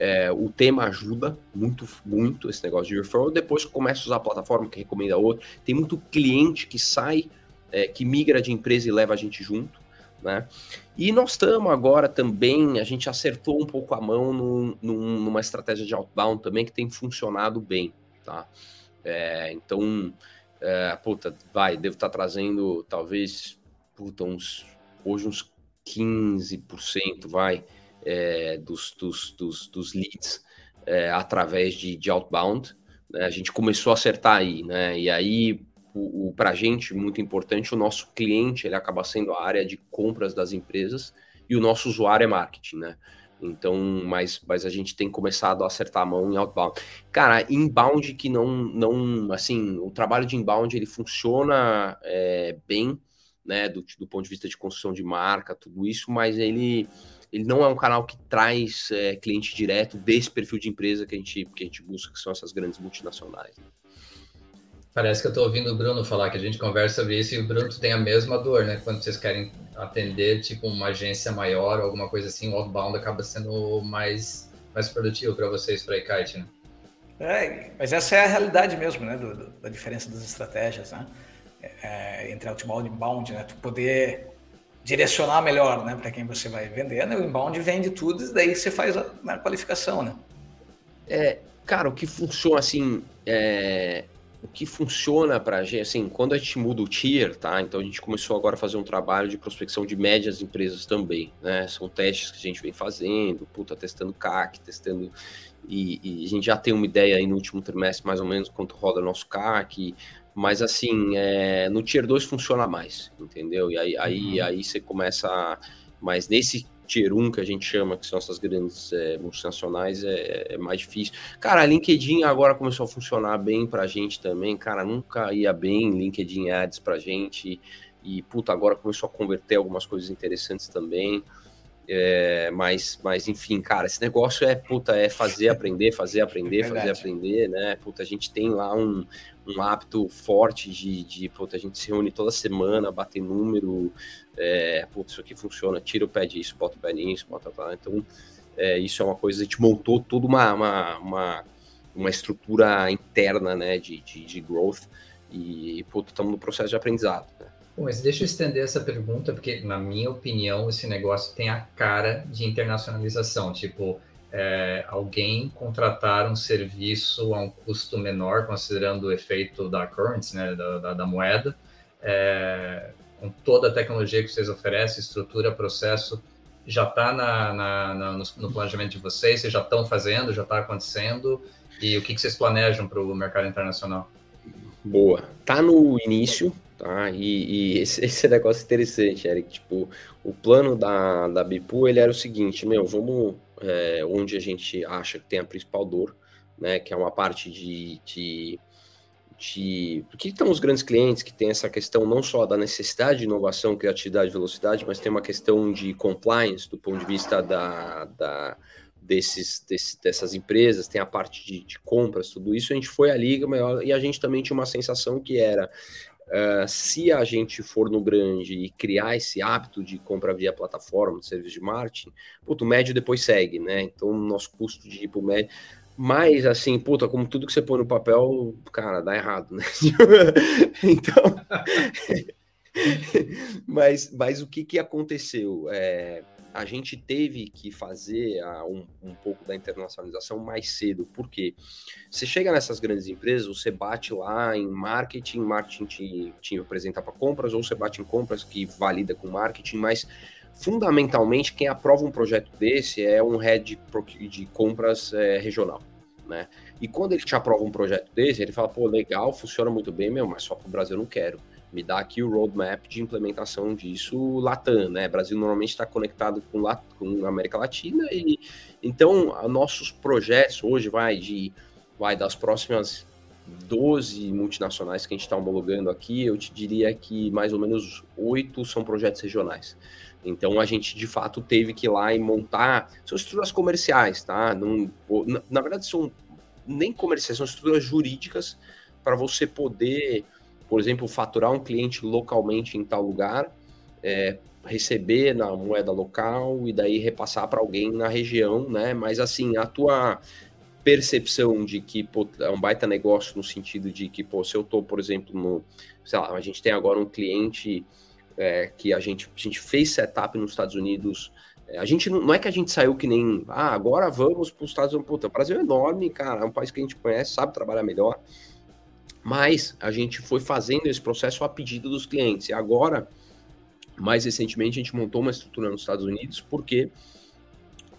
[SPEAKER 4] é, o tema ajuda muito, muito esse negócio de referral. Depois começa a usar a plataforma que recomenda outro. Tem muito cliente que sai, que migra de empresa e leva a gente junto. Né? E nós estamos agora também, a gente acertou um pouco a mão num, num, numa estratégia de outbound também que tem funcionado bem, tá? É, então, é, puta, vai, devo estar tá trazendo talvez, puta, uns, hoje uns 15%, vai, é, dos, dos, dos, dos, leads é, através de, de outbound. Né? A gente começou a acertar aí, né? E aí, o, o para a gente, muito importante, o nosso cliente ele acaba sendo a área de compras das empresas e o nosso usuário é marketing, né? Então, mas, mas a gente tem começado a acertar a mão em outbound. Cara, inbound que não, não assim, o trabalho de inbound ele funciona é, bem, né, do, do ponto de vista de construção de marca, tudo isso, mas ele, ele não é um canal que traz é, cliente direto desse perfil de empresa que a gente, que a gente busca, que são essas grandes multinacionais. Né?
[SPEAKER 3] Parece que eu estou ouvindo o Bruno falar que a gente conversa sobre isso e o Bruno tem a mesma dor, né? Quando vocês querem atender, tipo, uma agência maior ou alguma coisa assim, o outbound acaba sendo mais, mais produtivo para vocês, para a Kite, né?
[SPEAKER 2] É, mas essa é a realidade mesmo, né? Do, do, da diferença das estratégias, né? É, entre outbound e inbound, né? Tu poder direcionar melhor, né? Para quem você vai vender, né? O inbound vende tudo e daí você faz a, a qualificação, né?
[SPEAKER 4] É, cara, o que funciona assim, é, o que funciona para a gente, assim, quando a gente muda o tier, tá? Então a gente começou agora a fazer um trabalho de prospecção de médias empresas também, né? São testes que a gente vem fazendo, puta, testando CAC, testando. E, e, a gente já tem uma ideia aí no último trimestre, mais ou menos, quanto roda nosso CAC. Mas assim, é, no tier 2 funciona mais, entendeu? E aí, aí, uhum. aí você começa. A, mas nesse tier 1 que a gente chama, que são essas grandes é, multinacionais, é, é, mais difícil. Cara, a LinkedIn agora começou a funcionar bem pra gente também, cara, nunca ia bem LinkedIn Ads pra gente, e, puta, agora começou a converter algumas coisas interessantes também. É, mas, mas, enfim, cara, esse negócio é, puta, é fazer, aprender, fazer, aprender, fazer, aprender, né? Puta, a gente tem lá um, um hábito forte de, de, puta, a gente se reúne toda semana, bater número, é, putz, isso aqui funciona, tira o pé disso, bota o pé nisso, bota lá. Então, é, isso é uma coisa, a gente montou toda uma, uma, uma, uma estrutura interna, né, de, de, de growth e, putz, estamos no processo de aprendizado, né?
[SPEAKER 3] Bom, mas deixa eu estender essa pergunta, porque, na minha opinião, esse negócio tem a cara de internacionalização. Tipo, é, alguém contratar um serviço a um custo menor, considerando o efeito da currency, né, da, da, da moeda, é, com toda a tecnologia que vocês oferecem, estrutura, processo, já está no, no, planejamento de vocês? Vocês já estão fazendo, já está acontecendo? E o que, que vocês planejam para o mercado internacional?
[SPEAKER 4] Boa. Tá no início, tá? E, e esse, esse, negócio interessante, Eric. Tipo, o plano da, da Bipu, ele era o seguinte, meu, vamos é, onde a gente acha que tem a principal dor, né? Que é uma parte de, de de porque estão os grandes clientes que tem essa questão não só da necessidade de inovação, criatividade, velocidade, mas tem uma questão de compliance do ponto de vista da, da desses, desse, dessas empresas, tem a parte de, de, compras, tudo isso. A gente foi à liga maior e a gente também tinha uma sensação que era Uh, se a gente for no grande e criar esse hábito de compra via plataforma, de serviço de marketing, puto, o médio depois segue, né? Então, nosso custo de ir pro médio. Mas, assim, puta, como tudo que você põe no papel, cara, dá errado, né? então. Mas, mas o que, que aconteceu? É, a gente teve que fazer a, um, um, pouco da internacionalização mais cedo, porque você chega nessas grandes empresas, você bate lá em marketing, marketing te, te apresenta para compras, ou você bate em compras que valida com marketing, mas fundamentalmente quem aprova um projeto desse é um head de compras é, regional. Né? E quando ele te aprova um projeto desse, ele fala, pô, legal, funciona muito bem, meu, mas só para o Brasil eu não quero. Me dá aqui o roadmap de implementação disso Latam, né? O Brasil normalmente está conectado com, Lat com a América Latina e então nossos projetos hoje vai de vai das próximas 12 multinacionais que a gente está homologando aqui, eu te diria que mais ou menos oito são projetos regionais. Então a gente de fato teve que ir lá e montar são estruturas comerciais, tá? Não, na, na verdade são nem comerciais, são estruturas jurídicas para você poder, por exemplo, faturar um cliente localmente em tal lugar, é, receber na moeda local e daí repassar para alguém na região, né? Mas assim, a tua percepção de que pô, é um baita negócio no sentido de que, pô, se eu tô, por exemplo, no, sei lá, a gente tem agora um cliente é, que a gente, a gente fez setup nos Estados Unidos. É, a gente não, não, é que a gente saiu que nem, ah, agora vamos para os Estados Unidos. Puta, o Brasil é enorme, cara, é um país que a gente conhece, sabe trabalhar melhor. Mas a gente foi fazendo esse processo a pedido dos clientes. E agora, mais recentemente, a gente montou uma estrutura nos Estados Unidos, porque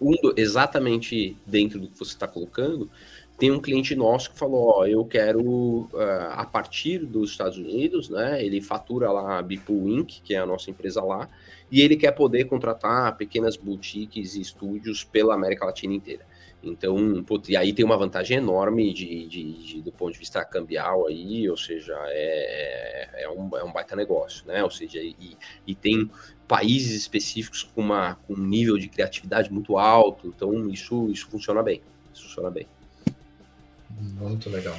[SPEAKER 4] um, exatamente dentro do que você está colocando, tem um cliente nosso que falou, ó, eu quero, uh, a partir dos Estados Unidos, né, ele fatura lá a Bipool Inc., que é a nossa empresa lá, e ele quer poder contratar pequenas boutiques e estúdios pela América Latina inteira. Então, putz, e aí tem uma vantagem enorme de, de, de, do ponto de vista cambial aí, ou seja, é, é, um, é um baita negócio, né? Ou seja, e, e tem países específicos com, uma, com um nível de criatividade muito alto, então isso, isso funciona bem, isso funciona bem.
[SPEAKER 3] Muito legal.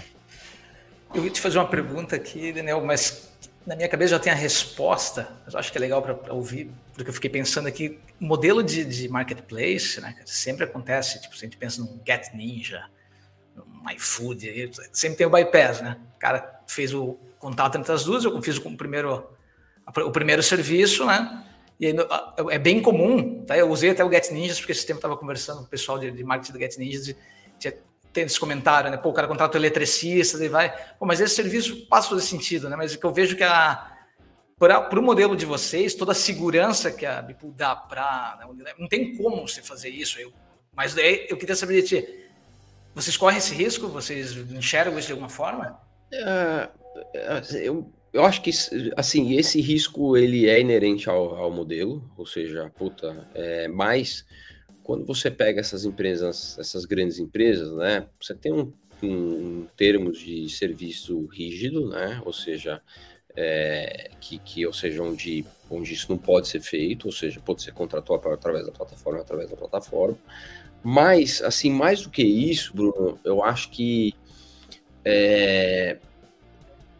[SPEAKER 2] Eu ia te fazer uma pergunta aqui, Daniel, mas na minha cabeça já tem a resposta, mas eu acho que é legal para ouvir, porque eu fiquei pensando aqui, modelo de, de marketplace, né, sempre acontece, tipo, se a gente pensa num Get Ninja, num iFood, sempre tem o bypass, né? O cara fez o contato entre as duas, eu fiz o primeiro, o primeiro serviço, né? E aí, é bem comum, tá? Eu usei até o Get Ninjas, porque esse tempo estava conversando com o pessoal de, de marketing do Get Ninjas, e tinha tem esse comentário, né? Pô, o cara contrata o eletricista, daí vai. Pô, mas esse serviço passa a fazer sentido, né? Mas é que eu vejo que a. Para o modelo de vocês, toda a segurança que a Bipool dá para. Né? Não tem como você fazer isso. Eu, mas daí eu queria saber de ti. Vocês correm esse risco? Vocês enxergam isso de alguma forma?
[SPEAKER 4] É, eu, eu acho que assim esse risco ele é inerente ao, ao modelo, ou seja, puta, é, mais quando você pega essas empresas, essas grandes empresas, né, você tem um, um termos de serviço rígido, né, ou seja, é, que, que, ou seja, onde, onde isso não pode ser feito, ou seja, pode ser contratual através da plataforma, através da plataforma. Mas, assim, mais do que isso, Bruno, eu acho que é,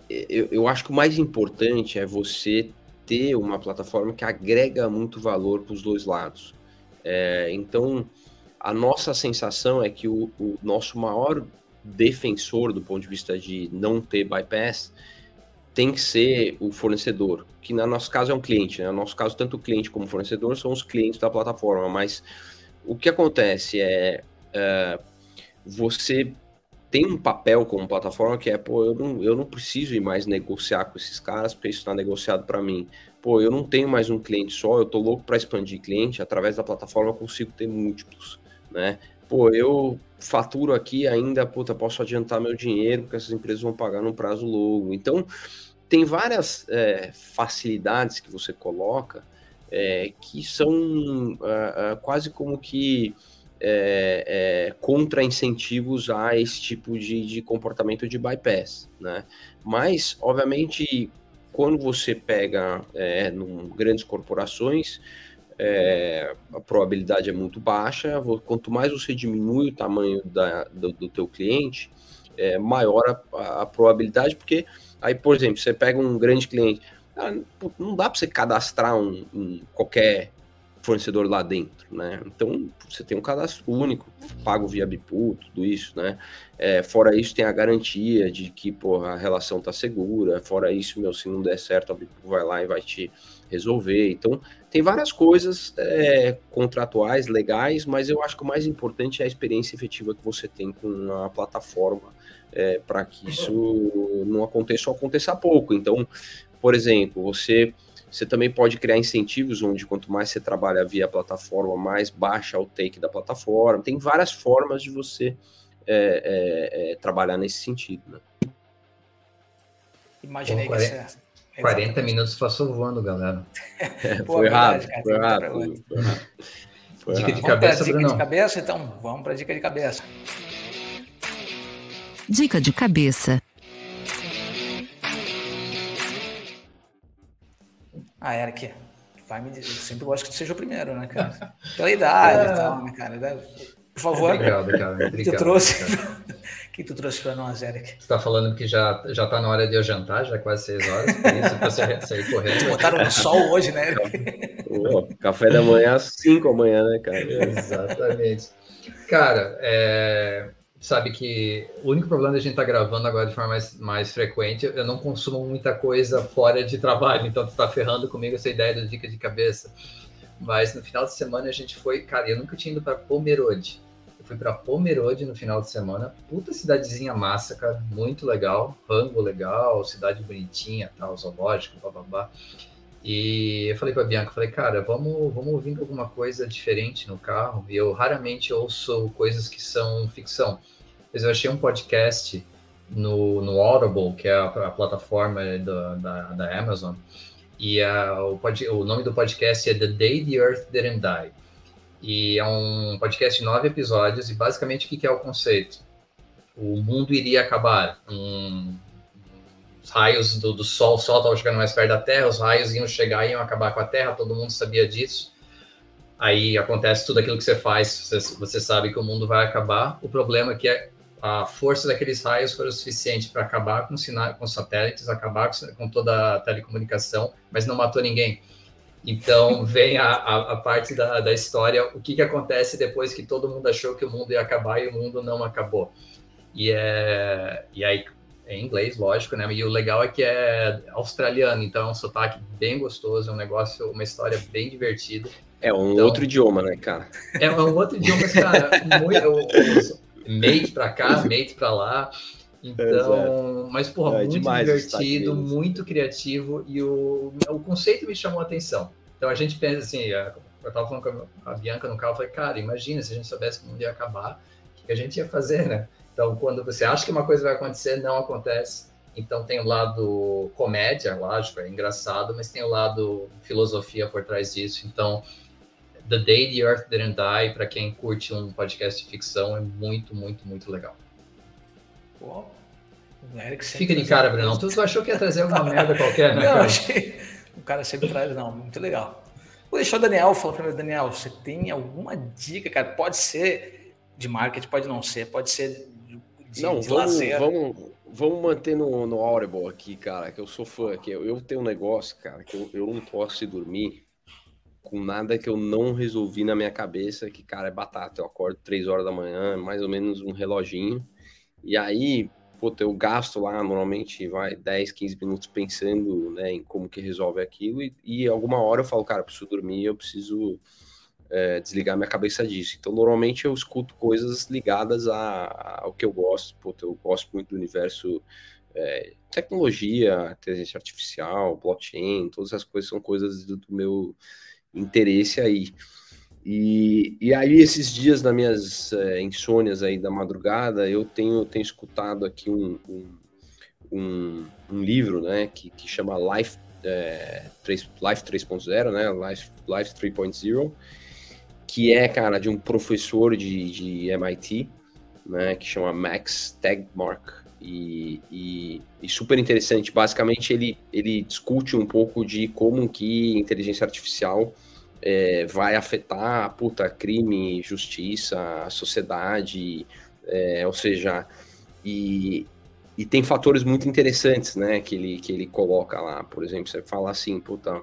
[SPEAKER 4] eu, eu acho que o mais importante é você ter uma plataforma que agrega muito valor para os dois lados. É, então, a nossa sensação é que o, o, nosso maior defensor do ponto de vista de não ter bypass tem que ser o fornecedor, que no nosso caso é um cliente, né? No nosso caso, tanto o cliente como o fornecedor são os clientes da plataforma, mas o que acontece é, é você tem um papel como plataforma que é, pô, eu não, eu não preciso ir mais negociar com esses caras, porque isso está negociado para mim pô, eu não tenho mais um cliente só, eu tô louco para expandir cliente, através da plataforma eu consigo ter múltiplos, né? Pô, eu faturo aqui ainda, puta, posso adiantar meu dinheiro, porque essas empresas vão pagar num prazo longo. Então, tem várias é, facilidades que você coloca é, que são é, quase como que é, é, contra-incentivos a esse tipo de, de comportamento de bypass, né? Mas, obviamente, quando você pega é, num, grandes corporações, é, a probabilidade é muito baixa. Quanto mais você diminui o tamanho da, do, do teu cliente, é, maior a, a, probabilidade, porque aí, por exemplo, você pega um grande cliente, ah, não dá para você cadastrar um, um, qualquer fornecedor lá dentro, né? Então você tem um cadastro único, pago via Bipu, tudo isso, né? É, fora isso tem a garantia de que pô, a relação tá segura. Fora isso, meu, se não der certo, a Bipu vai lá e vai te resolver. Então tem várias coisas é, contratuais, legais, mas eu acho que o mais importante é a experiência efetiva que você tem com a plataforma é, para que isso não aconteça ou aconteça pouco. Então, por exemplo, você você também pode criar incentivos onde quanto mais você trabalha via plataforma, mais baixa o take da plataforma. Tem várias formas de você é, é, é, trabalhar nesse sentido. Né?
[SPEAKER 2] Imaginei Bom, 40,
[SPEAKER 3] que 40 minutos passou voando, galera.
[SPEAKER 4] Pô, foi, rápido, foi, rápido, foi rápido.
[SPEAKER 2] Foi dica de cabeça, dica de cabeça, então vamos para dica de cabeça.
[SPEAKER 1] Dica de cabeça.
[SPEAKER 2] Ah, Eric, vai me dizer. Eu sempre gosto que tu seja o primeiro, né, cara? Pela idade e é. tal, né, cara? Por favor.
[SPEAKER 3] Obrigado, cara. Obrigado,
[SPEAKER 2] que tu trouxe? O que tu trouxe para nós, Eric? Você
[SPEAKER 3] está falando que já, já tá na hora de eu jantar, já é quase seis horas, por isso você sair correndo.
[SPEAKER 2] Botaram no sol hoje, né, Eric?
[SPEAKER 4] Pô, café da manhã às cinco da manhã, né, cara?
[SPEAKER 3] Exatamente. Cara, é, sabe que o único problema da gente estar tá gravando agora de forma mais, mais frequente, eu não consumo muita coisa fora de trabalho, então tu tá ferrando comigo essa ideia do dica de cabeça. Mas no final de semana a gente foi, cara, eu nunca tinha ido para Pomerode. Eu fui para Pomerode no final de semana, puta cidadezinha massa, cara, muito legal, rango legal, cidade bonitinha, tal, zoológico, bababá. E eu falei para Bianca, falei, cara, vamos, vamos ouvir alguma coisa diferente no carro. E eu raramente ouço coisas que são ficção. Mas eu achei um podcast no, no Audible, que é a, a plataforma do, da, da Amazon. E a, o, pod, o nome do podcast é The Day the Earth Didn't Die. E é um podcast de nove episódios. E basicamente o que, que é o conceito? O mundo iria acabar. Um, raios do, do Sol, o Sol estava chegando mais perto da Terra, os raios iam chegar e iam acabar com a Terra, todo mundo sabia disso. Aí acontece tudo aquilo que você faz, você, você sabe que o mundo vai acabar. O problema é que a força daqueles raios foi o suficiente para acabar com, sinal, com satélites, acabar com, com, toda a telecomunicação, mas não matou ninguém. Então vem a, a, a parte da, da história, o que, que acontece depois que todo mundo achou que o mundo ia acabar e o mundo não acabou. E, é, e aí em inglês, lógico, né? E o legal é que é australiano, então é um sotaque bem gostoso, é um negócio, uma história bem divertida.
[SPEAKER 4] É um então, outro idioma, né, cara?
[SPEAKER 3] É, um outro idioma, mas, cara, muito, mate pra cá, mate pra lá. Então, mas, porra, é muito divertido, muito criativo e o, o conceito me chamou a atenção. Então a gente pensa assim, eu tava falando com a Bianca no carro, eu falei, cara, imagina se a gente soubesse que o mundo ia acabar, o que a gente ia fazer, né? Então, quando você acha que uma coisa vai acontecer, não acontece. Então, tem o lado comédia, lógico, é engraçado, mas tem o lado filosofia por trás disso. Então, The Day the Earth Didn't Die, para quem curte um podcast de ficção, é muito, muito, muito legal.
[SPEAKER 2] Pô,
[SPEAKER 3] Fica de cara, Bruno. Tu achou que ia trazer alguma merda qualquer, né?
[SPEAKER 2] Não, cara? achei. O cara sempre traz, não. Muito legal. Vou deixar o Daniel falar primeiro. Daniel, você tem alguma dica, cara? Pode ser de marketing, pode não ser, pode ser
[SPEAKER 4] de, não, de vamos, vamos, vamos manter no, no Audible aqui, cara, que eu sou fã. Que eu, eu tenho um negócio, cara, que eu, eu não posso dormir com nada que eu não resolvi na minha cabeça, que, cara, é batata. Eu acordo três horas da manhã, mais ou menos um reloginho. E aí, puta, eu gasto lá, normalmente, vai 10, 15 minutos pensando né, em como que resolve aquilo. E, e alguma hora eu falo, cara, eu preciso dormir, eu preciso é, desligar minha cabeça disso. Então, normalmente eu escuto coisas ligadas a, ao que eu gosto. Puta, eu gosto muito do universo é, tecnologia, inteligência artificial, blockchain, todas essas coisas são coisas do, do meu interesse aí. E, e aí, esses dias das minhas é, insônias aí da madrugada, eu tenho, tenho escutado aqui um, um, um, um livro, né, que, que chama Life, é, 3, Life 3.0, né, Life, Life 3.0, que é, cara, de um professor de, de MIT, né, que chama Max Tegmark, e, e, e, super interessante. Basicamente, ele, ele discute um pouco de como que inteligência artificial é, vai afetar, puta, crime, justiça, sociedade, é, ou seja, e, e tem fatores muito interessantes, né, que ele, que ele coloca lá. Por exemplo, você fala assim, puta,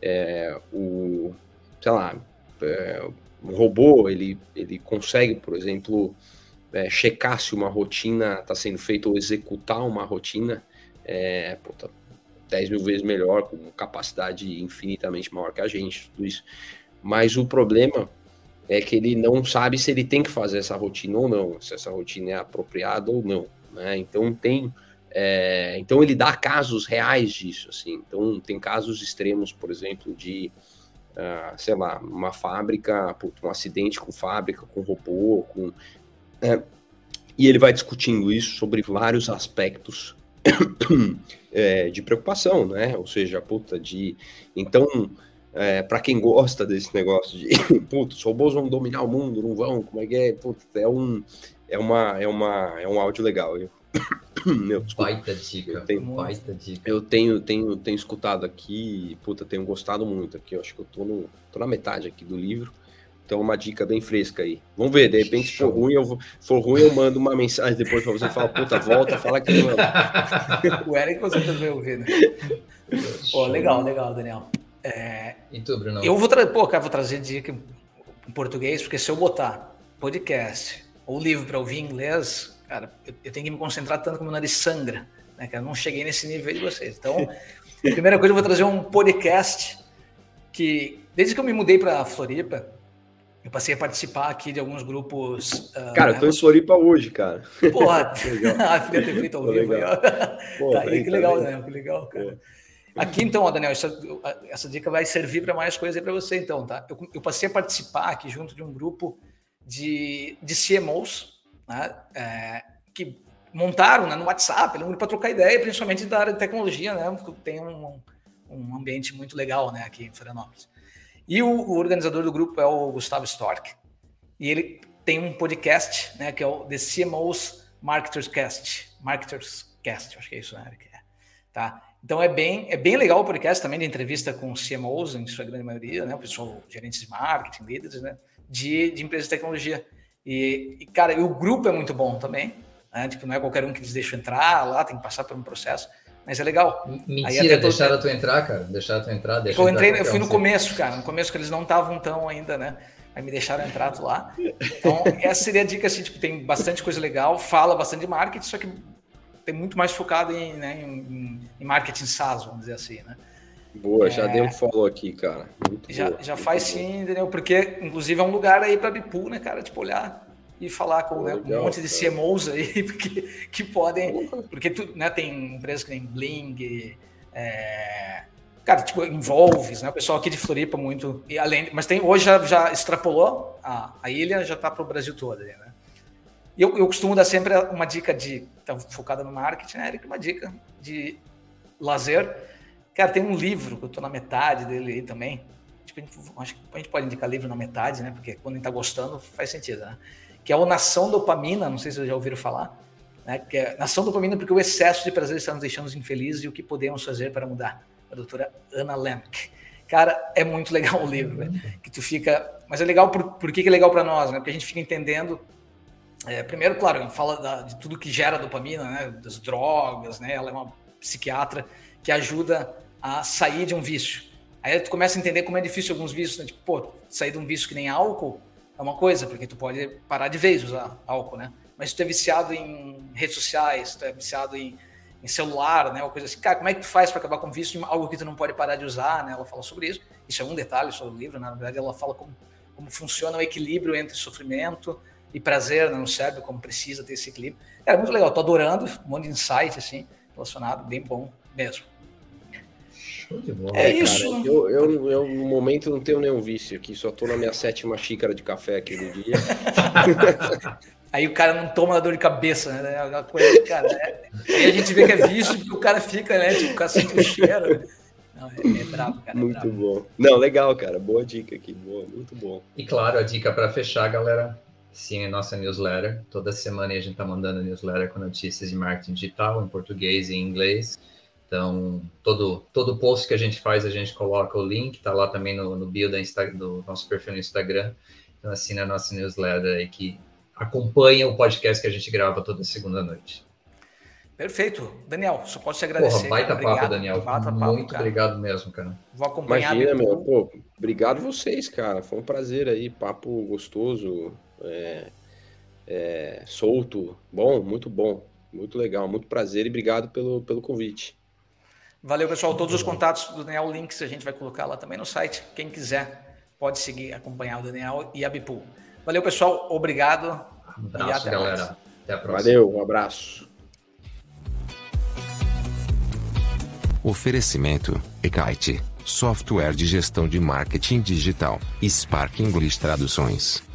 [SPEAKER 4] é, o, sei lá, é, um robô, ele, ele consegue, por exemplo, é, checar se uma rotina está sendo feita ou executar uma rotina é, pô, tá 10 mil vezes melhor, com capacidade infinitamente maior que a gente, tudo isso. Mas o problema é que ele não sabe se ele tem que fazer essa rotina ou não, se essa rotina é apropriada ou não. Né? Então tem. É, então ele dá casos reais disso, assim. Então tem casos extremos, por exemplo, de uh, sei lá, uma fábrica, um acidente com fábrica, com robô, com. É, e ele vai discutindo isso sobre vários aspectos é, de preocupação, né? Ou seja, puta, de. Então, é, para quem gosta desse negócio de, puta, os robôs vão dominar o mundo, não vão, como é que é? Puta, é um. É, uma, é, uma, é um áudio legal. Eu,
[SPEAKER 3] Meu, baita dica, eu tenho, baita dica.
[SPEAKER 4] Eu tenho, tenho, tenho escutado aqui, puta, tenho gostado muito aqui. Eu acho que eu tô, no, tô na metade aqui do livro. Então, uma dica bem fresca aí. Vamos ver, de repente, se for ruim, eu vou, for ruim, eu mando uma mensagem depois para você e fala, puta, volta, fala que não.
[SPEAKER 2] o Eric com certeza vai ouvir, né? Pô, legal, legal, Daniel. É,
[SPEAKER 3] e tu, Bruno?
[SPEAKER 2] Eu vou, tra Pô, cara, vou trazer dica em português, porque se eu botar podcast ou livro para ouvir em inglês, cara, eu, eu, tenho que me concentrar tanto como o nariz sangra, né, cara? Eu não cheguei nesse nível de vocês. Então, a primeira coisa, eu vou trazer um podcast que, desde que eu me mudei para Floripa, eu passei a participar aqui de alguns grupos.
[SPEAKER 4] Uh, cara, eu tô em Floripa hoje, cara.
[SPEAKER 2] Porra, a filha ter feito ao vivo aí. Pô, tá aí, que legal, Daniel, que legal, cara. Pô. Aqui então, ó, Daniel, essa, essa dica vai servir para mais coisas aí para você, então, tá? Eu, eu, passei a participar aqui junto de um grupo de, de CMOs, né? É, que montaram né, no WhatsApp, um para trocar ideia, principalmente da área de tecnologia, né? Tem um, um ambiente muito legal, né, aqui em Florianópolis. E o, o, organizador do grupo é o Gustavo Stork. E ele tem um podcast, né, que é o The CMOs Marketers Cast. Marketers Cast, acho que é isso, né, Eric? É. Tá? Então é bem, é bem legal o podcast também de entrevista com CMOs, em sua grande maioria, né, o pessoal, gerentes de marketing, líderes, né, de, de empresas de tecnologia. E, e, cara, e o grupo é muito bom também, né, tipo, não é qualquer um que eles deixam entrar lá, tem que passar por um processo. Mas é legal.
[SPEAKER 3] Mentira, Aí deixaram tu entrar, cara? Deixaram tu entrar?
[SPEAKER 2] Deixa eu entrei, eu fui no começo, cara. No começo que eles não estavam tão ainda, né? Aí me deixaram entrar lá. Então, essa seria a dica, assim, tipo, tem bastante coisa legal, fala bastante de marketing, só que tem muito mais focado em, né, em, em marketing SaaS, vamos dizer assim, né?
[SPEAKER 4] Boa, já é, deu um follow aqui, cara.
[SPEAKER 2] Muito já boa, já faz sim, entendeu? Porque, inclusive, é um lugar aí para Bipu, né, cara? Tipo, olhar e falar com né, um monte de CMOs aí que, que podem. Porque tu, né, tem empresas que nem Bling, é, cara, tipo, Envolves, né? O pessoal aqui de Floripa muito. E além, mas tem hoje já, já extrapolou a, a ilha, já está para o Brasil todo, né? E eu, eu costumo dar sempre uma dica de. Tá focada no marketing, né, Eric? Uma dica de lazer. Cara, tem um livro que eu estou na metade dele aí também. Tipo, acho que a gente pode indicar livro na metade, né? Porque quando a gente está gostando, faz sentido, né? que é o Nação Dopamina, não sei se vocês já ouviram falar, né? que é Nação Dopamina porque o excesso de prazer está nos deixando infelizes e o que podemos fazer para mudar. A doutora Ana Lemke. Cara, é muito legal o livro, né? que tu fica... Mas é legal, por, por que, que é legal para nós? Né? Porque a gente fica entendendo... É, primeiro, claro, ele fala da, de tudo que gera dopamina, né? das drogas, né? ela é uma psiquiatra que ajuda a sair de um vício. Aí tu começa a entender como é difícil alguns vícios, né? tipo, pô, sair de um vício que nem álcool, é uma coisa, porque tu pode parar de vez usar álcool, né? Mas tu é viciado em redes sociais, tu é viciado em, em celular, né? Uma coisa assim, cara, como é que tu faz para acabar com vício de algo que tu não pode parar de usar, né? Ela fala sobre isso. Isso é um detalhe sobre o livro, né? na verdade ela fala como, como funciona o equilíbrio entre sofrimento e prazer né? no cérebro, como precisa ter esse equilíbrio. É muito legal, tô adorando, um monte de insight assim, relacionado, bem bom mesmo.
[SPEAKER 4] É, é isso. eu, eu, eu, no momento, não tenho nenhum vício aqui, só tô na minha sétima xícara de café aqui no dia.
[SPEAKER 2] Aí o cara não toma dor de cabeça, né? É uma coisa, cara. É... Aí a gente vê que é vício porque o cara fica, né? Tipo, o cara sente o cheiro. Não, é, é brabo, cara.
[SPEAKER 4] É muito brabo. bom. Não, legal, cara. Boa dica aqui. Boa, muito bom.
[SPEAKER 3] E claro, a dica para fechar, galera. Sim, a nossa newsletter. Toda semana a gente tá mandando newsletter com notícias de marketing digital em português e em inglês. Então, todo, todo post que a gente faz, a gente coloca o link, tá lá também no, no bio da Insta, do nosso perfil no Instagram. Então, assina a nossa newsletter aí que acompanha o podcast que a gente grava toda segunda noite.
[SPEAKER 2] Perfeito. Daniel, só posso te agradecer.
[SPEAKER 3] Porra, baita obrigado. papo, Daniel. Baita Muito papo, obrigado mesmo, cara.
[SPEAKER 2] Vou acompanhar.
[SPEAKER 4] Imagina, meu. Pô, obrigado vocês, cara. Foi um prazer aí. Papo gostoso, é, é, solto. Bom, muito bom. Muito legal. Muito prazer e obrigado pelo, pelo convite.
[SPEAKER 2] Valeu, pessoal. Todos os contatos do Daniel, links a gente vai colocar lá também no site. Quem quiser pode seguir, acompanhar o Daniel e a Bipu. Valeu, pessoal. Obrigado.
[SPEAKER 3] Um abraço, e até galera. Mais. Até a próxima.
[SPEAKER 4] Valeu, um abraço.
[SPEAKER 5] Oferecimento: Ekite, software de gestão de marketing digital. Spark English Traduções.